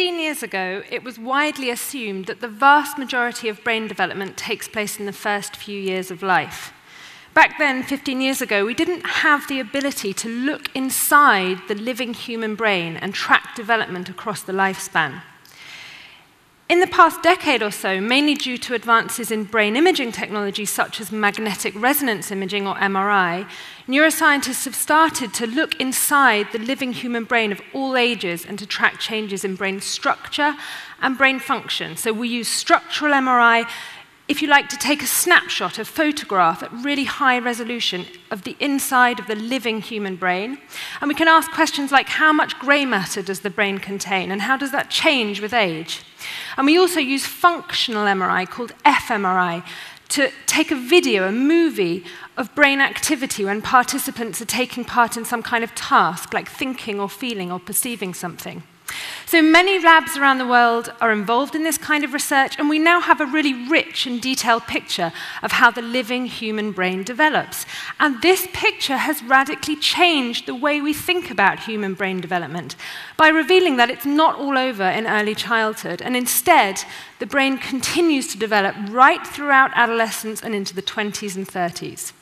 15 years ago, it was widely assumed that the vast majority of brain development takes place in the first few years of life. Back then, 15 years ago, we didn't have the ability to look inside the living human brain and track development across the lifespan. In the past decade or so, mainly due to advances in brain imaging technology such as magnetic resonance imaging or MRI, neuroscientists have started to look inside the living human brain of all ages and to track changes in brain structure and brain function. So we use structural MRI if you like to take a snapshot, a photograph at really high resolution of the inside of the living human brain. And we can ask questions like how much grey matter does the brain contain and how does that change with age? And we also use functional MRI called fMRI to take a video, a movie of brain activity when participants are taking part in some kind of task, like thinking or feeling or perceiving something. So many labs around the world are involved in this kind of research, and we now have a really rich and detailed picture of how the living human brain develops. And this picture has radically changed the way we think about human brain development by revealing that it's not all over in early childhood, and instead, the brain continues to develop right throughout adolescence and into the 20s and 30s.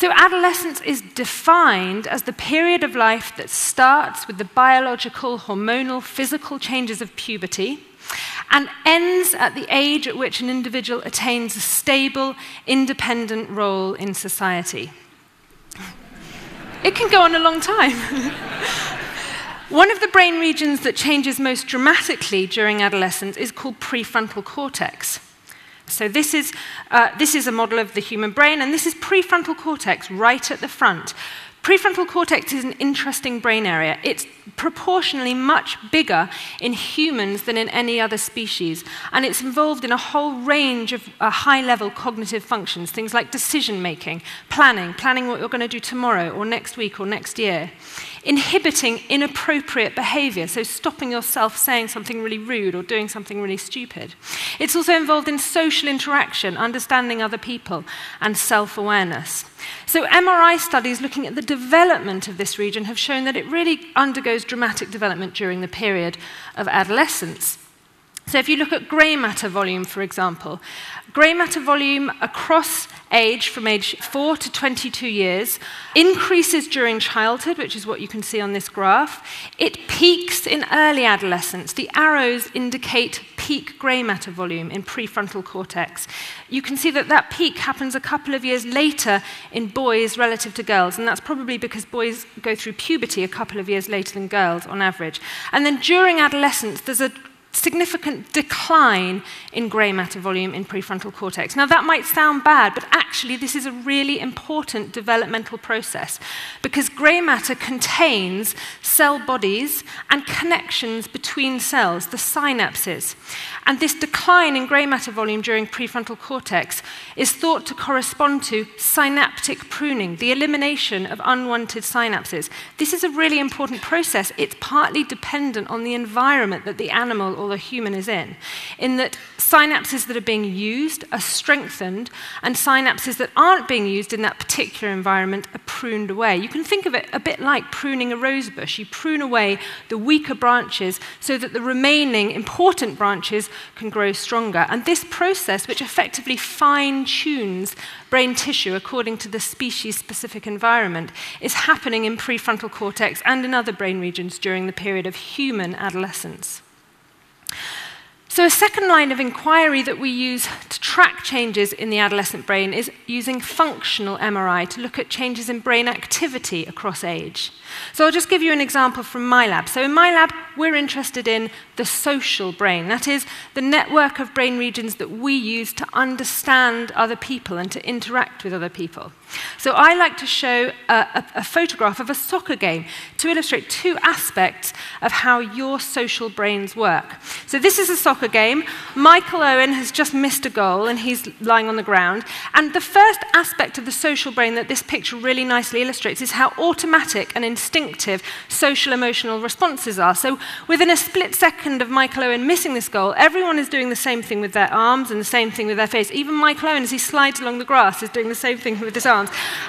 So, adolescence is defined as the period of life that starts with the biological, hormonal, physical changes of puberty and ends at the age at which an individual attains a stable, independent role in society. It can go on a long time. One of the brain regions that changes most dramatically during adolescence is called prefrontal cortex. So this is, uh, this is a model of the human brain, and this is prefrontal cortex right at the front. Prefrontal cortex is an interesting brain area. It's proportionally much bigger in humans than in any other species, and it's involved in a whole range of uh, high level cognitive functions, things like decision making, planning, planning what you're going to do tomorrow or next week or next year inhibiting inappropriate behavior, so stopping yourself saying something really rude or doing something really stupid. It's also involved in social interaction, understanding other people, and self awareness. So, MRI studies looking at the development of this region have shown that it really undergoes dramatic development during the period of adolescence. So, if you look at grey matter volume, for example, grey matter volume across age from age 4 to 22 years, increases during childhood, which is what you can see on this graph. It peaks in early adolescence. The arrows indicate peak grey matter volume in prefrontal cortex. You can see that that peak happens a couple of years later in boys relative to girls, and that's probably because boys go through puberty a couple of years later than girls on average. And then during adolescence, there's a significant decline in grey matter volume in prefrontal cortex. Now, that might sound bad, but actually, this is a really important developmental process because grey matter contains cell bodies and connections between cells, the synapses. And this decline in grey matter volume during prefrontal cortex is thought to correspond to synaptic pruning, the elimination of unwanted synapses. This is a really important process. It's partly dependent on the environment that the animal or the human is in, in that synapses that are being used are strengthened, and synapses that aren't being used in that particular environment are pruned away. You can think of it a bit like pruning a rose bush. You prune away the weaker branches so that the remaining important branches can grow stronger. And this process, which effectively fine tunes brain tissue according to the species specific environment, is happening in prefrontal cortex and in other brain regions during the period of human adolescence. So, a second line of inquiry that we use to track changes in the adolescent brain is using functional MRI to look at changes in brain activity across age. So, I'll just give you an example from my lab. So, in my lab, we're interested in the social brain. That is, the network of brain regions that we use to understand other people and to interact with other people. So I like to show a, a, a, photograph of a soccer game to illustrate two aspects of how your social brains work. So this is a soccer game. Michael Owen has just missed a goal and he's lying on the ground. And the first aspect of the social brain that this picture really nicely illustrates is how automatic and instinctive social emotional responses are. So within a split second of Michael Owen missing this goal, everyone is doing the same thing with their arms and the same thing with their face. Even Michael Owen, as he slides along the grass, is doing the same thing with his arms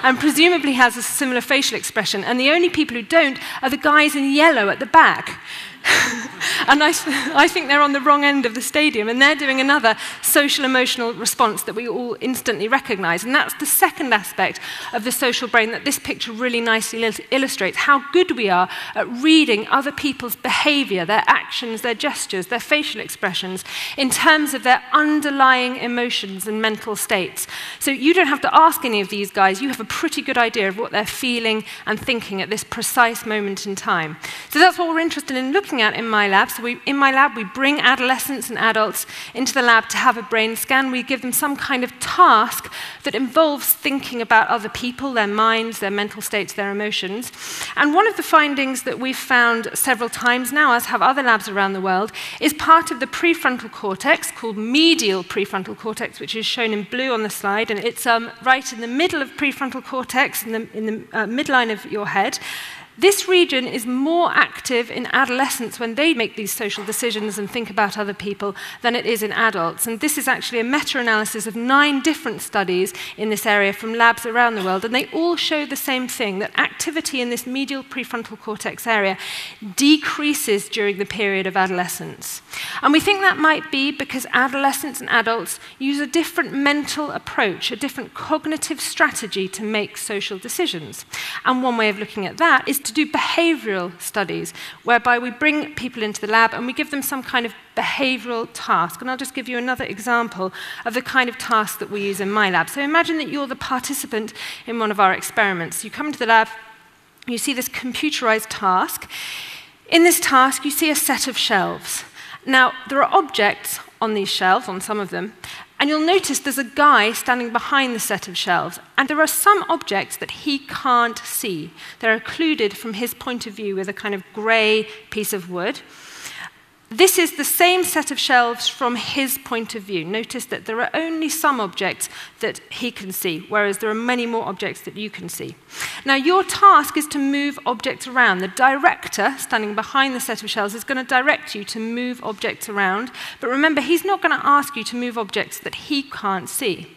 and presumably has a similar facial expression. And the only people who don't are the guys in yellow at the back. and I, I think they're on the wrong end of the stadium, and they're doing another social emotional response that we all instantly recognize. And that's the second aspect of the social brain that this picture really nicely illustrates how good we are at reading other people's behavior, their actions, their gestures, their facial expressions, in terms of their underlying emotions and mental states. So you don't have to ask any of these guys, you have a pretty good idea of what they're feeling and thinking at this precise moment in time. So that's what we're interested in looking at in my lab. So we, in my lab, we bring adolescents and adults into the lab to have a brain scan. We give them some kind of task that involves thinking about other people, their minds, their mental states, their emotions. And one of the findings that we've found several times now, as have other labs around the world, is part of the prefrontal cortex called medial prefrontal cortex, which is shown in blue on the slide. And it's um, right in the middle of prefrontal cortex, in the, in the uh, midline of your head. This region is more active in adolescents when they make these social decisions and think about other people than it is in adults. And this is actually a meta analysis of nine different studies in this area from labs around the world. And they all show the same thing that activity in this medial prefrontal cortex area decreases during the period of adolescence. And we think that might be because adolescents and adults use a different mental approach, a different cognitive strategy to make social decisions. And one way of looking at that is to do behavioral studies, whereby we bring people into the lab and we give them some kind of behavioral task. And I'll just give you another example of the kind of task that we use in my lab. So imagine that you're the participant in one of our experiments. You come to the lab, you see this computerized task. In this task, you see a set of shelves. Now, there are objects on these shelves, on some of them, and you'll notice there's a guy standing behind the set of shelves, and there are some objects that he can't see. They're occluded from his point of view with a kind of grey piece of wood. This is the same set of shelves from his point of view. Notice that there are only some objects that he can see, whereas there are many more objects that you can see. Now, your task is to move objects around. The director, standing behind the set of shelves, is going to direct you to move objects around. But remember, he's not going to ask you to move objects that he can't see.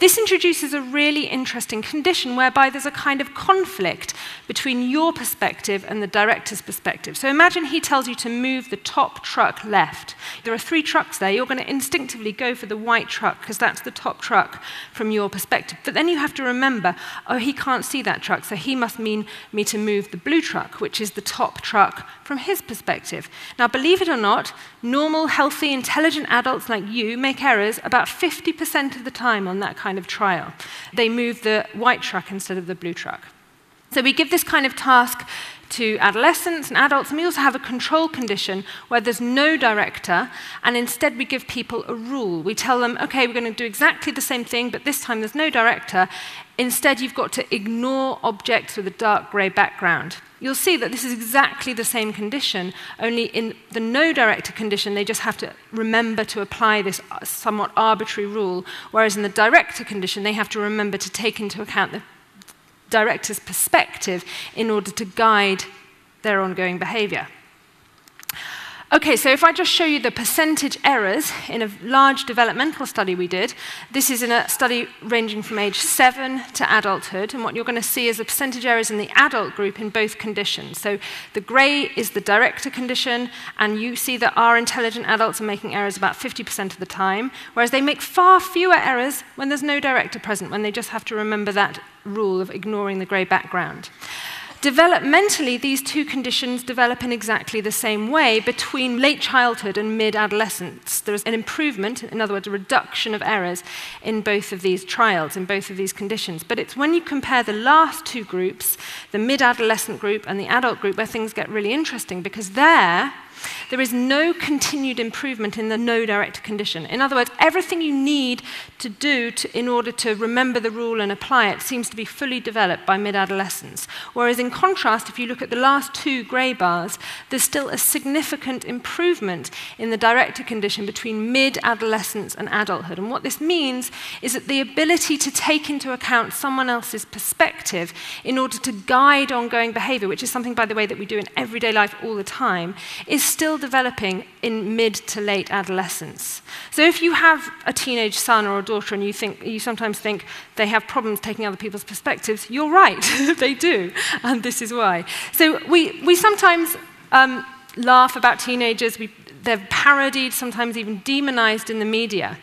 This introduces a really interesting condition whereby there's a kind of conflict between your perspective and the director's perspective. So imagine he tells you to move the top truck left. There are three trucks there. You're going to instinctively go for the white truck because that's the top truck from your perspective. But then you have to remember, oh, he can't see that truck, so he must mean me to move the blue truck, which is the top truck from his perspective. Now, believe it or not, normal, healthy, intelligent adults like you make errors about 50% of the time on that kind of trial. They move the white truck instead of the blue truck. So we give this kind of task to adolescents and adults, and we also have a control condition where there's no director, and instead we give people a rule. We tell them, okay, we're going to do exactly the same thing, but this time there's no director. Instead, you've got to ignore objects with a dark grey background. You'll see that this is exactly the same condition, only in the no director condition, they just have to remember to apply this uh, somewhat arbitrary rule, whereas in the director condition, they have to remember to take into account the director's perspective in order to guide their ongoing behavior. Okay, so if I just show you the percentage errors in a large developmental study we did, this is in a study ranging from age 7 to adulthood, and what you're going to see is the percentage errors in the adult group in both conditions. So the grey is the director condition, and you see that our intelligent adults are making errors about 50% of the time, whereas they make far fewer errors when there's no director present, when they just have to remember that rule of ignoring the grey background. Developmentally, these two conditions develop in exactly the same way between late childhood and mid adolescence. There's an improvement, in other words, a reduction of errors in both of these trials, in both of these conditions. But it's when you compare the last two groups, the mid adolescent group and the adult group, where things get really interesting because there, there is no continued improvement in the no direct condition. In other words, everything you need to do to, in order to remember the rule and apply it seems to be fully developed by mid adolescence. Whereas, in contrast, if you look at the last two grey bars, there's still a significant improvement in the director condition between mid adolescence and adulthood. And what this means is that the ability to take into account someone else's perspective in order to guide ongoing behavior, which is something, by the way, that we do in everyday life all the time, is still developing in mid to late adolescence. So if you have a teenage son or a daughter and you, think, you sometimes think they have problems taking other people's perspectives, you're right, they do, and this is why. So we, we sometimes um, laugh about teenagers. We, they're parodied, sometimes even demonized in the media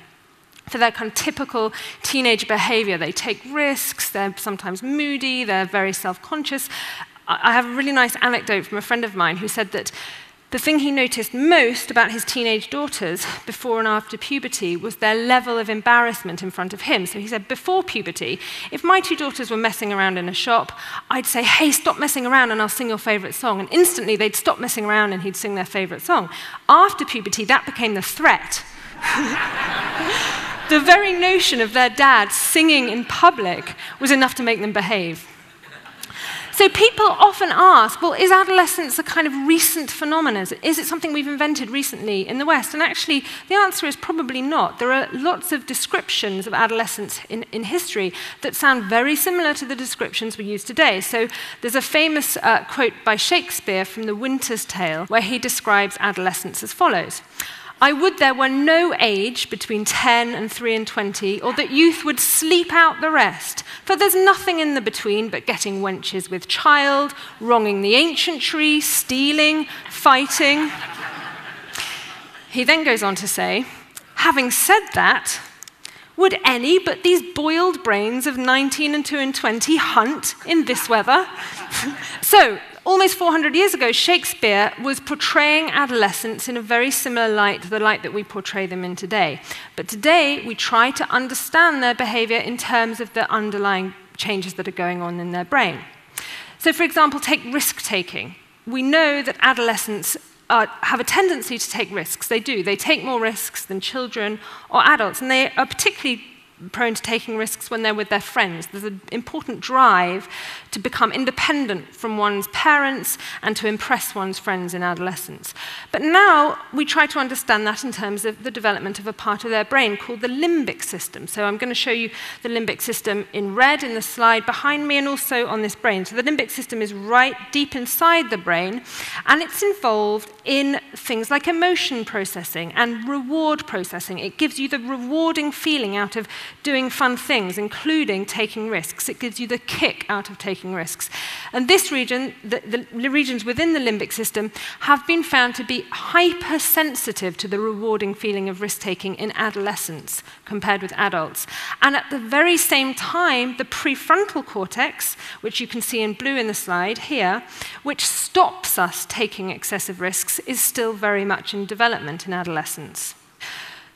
for their kind of typical teenage behavior. They take risks, they're sometimes moody, they're very self conscious. I have a really nice anecdote from a friend of mine who said that the thing he noticed most about his teenage daughters before and after puberty was their level of embarrassment in front of him. So he said, before puberty, if my two daughters were messing around in a shop, I'd say, hey, stop messing around and I'll sing your favorite song. And instantly they'd stop messing around and he'd sing their favorite song. After puberty, that became the threat. the very notion of their dad singing in public was enough to make them behave. So people often ask, well, is adolescence a kind of recent phenomenon? Is it something we've invented recently in the West? And actually, the answer is probably not. There are lots of descriptions of adolescence in, in history that sound very similar to the descriptions we use today. So there's a famous uh, quote by Shakespeare from The Winter's Tale where he describes adolescence as follows. I would there were no age between 10 and 3 and 20, or that youth would sleep out the rest. For there's nothing in the between but getting wenches with child, wronging the ancient tree, stealing, fighting. he then goes on to say, having said that, would any but these boiled brains of 19 and 2 and 20 hunt in this weather? so, Almost 400 years ago, Shakespeare was portraying adolescents in a very similar light to the light that we portray them in today. But today, we try to understand their behavior in terms of the underlying changes that are going on in their brain. So, for example, take risk taking. We know that adolescents have a tendency to take risks. They do. They take more risks than children or adults, and they are particularly prone to taking risks when they're with their friends. There's an important drive to become independent from one's parents and to impress one's friends in adolescence. But now we try to understand that in terms of the development of a part of their brain called the limbic system. So I'm going to show you the limbic system in red in the slide behind me and also on this brain. So the limbic system is right deep inside the brain and it's involved in things like emotion processing and reward processing. It gives you the rewarding feeling out of doing fun things, including taking risks. It gives you the kick out of taking risks. And this region, the, the regions within the limbic system, have been found to be hypersensitive to the rewarding feeling of risk taking in adolescents compared with adults. And at the very same time, the prefrontal cortex, which you can see in blue in the slide here, which stops us taking excessive risks, is still very much in development in adolescence.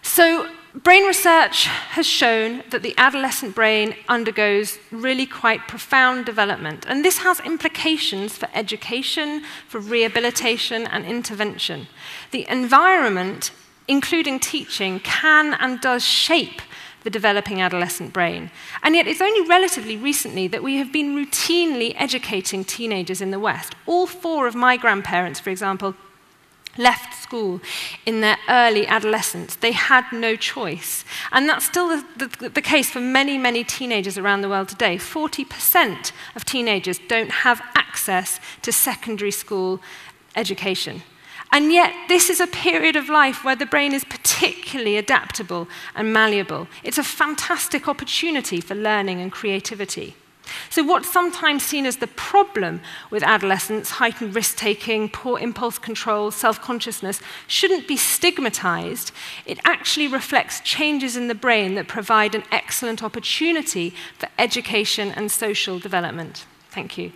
So, brain research has shown that the adolescent brain undergoes really quite profound development, and this has implications for education, for rehabilitation, and intervention. The environment, including teaching, can and does shape the developing adolescent brain. And yet, it's only relatively recently that we have been routinely educating teenagers in the West. All four of my grandparents, for example, left school in their early adolescence. They had no choice. And that's still the, the, the, case for many, many teenagers around the world today. 40% of teenagers don't have access to secondary school education. And yet, this is a period of life where the brain is particularly adaptable and malleable. It's a fantastic opportunity for learning and creativity. So what's sometimes seen as the problem with adolescence, heightened risk-taking, poor impulse control, self-consciousness, shouldn't be stigmatized. It actually reflects changes in the brain that provide an excellent opportunity for education and social development. Thank you.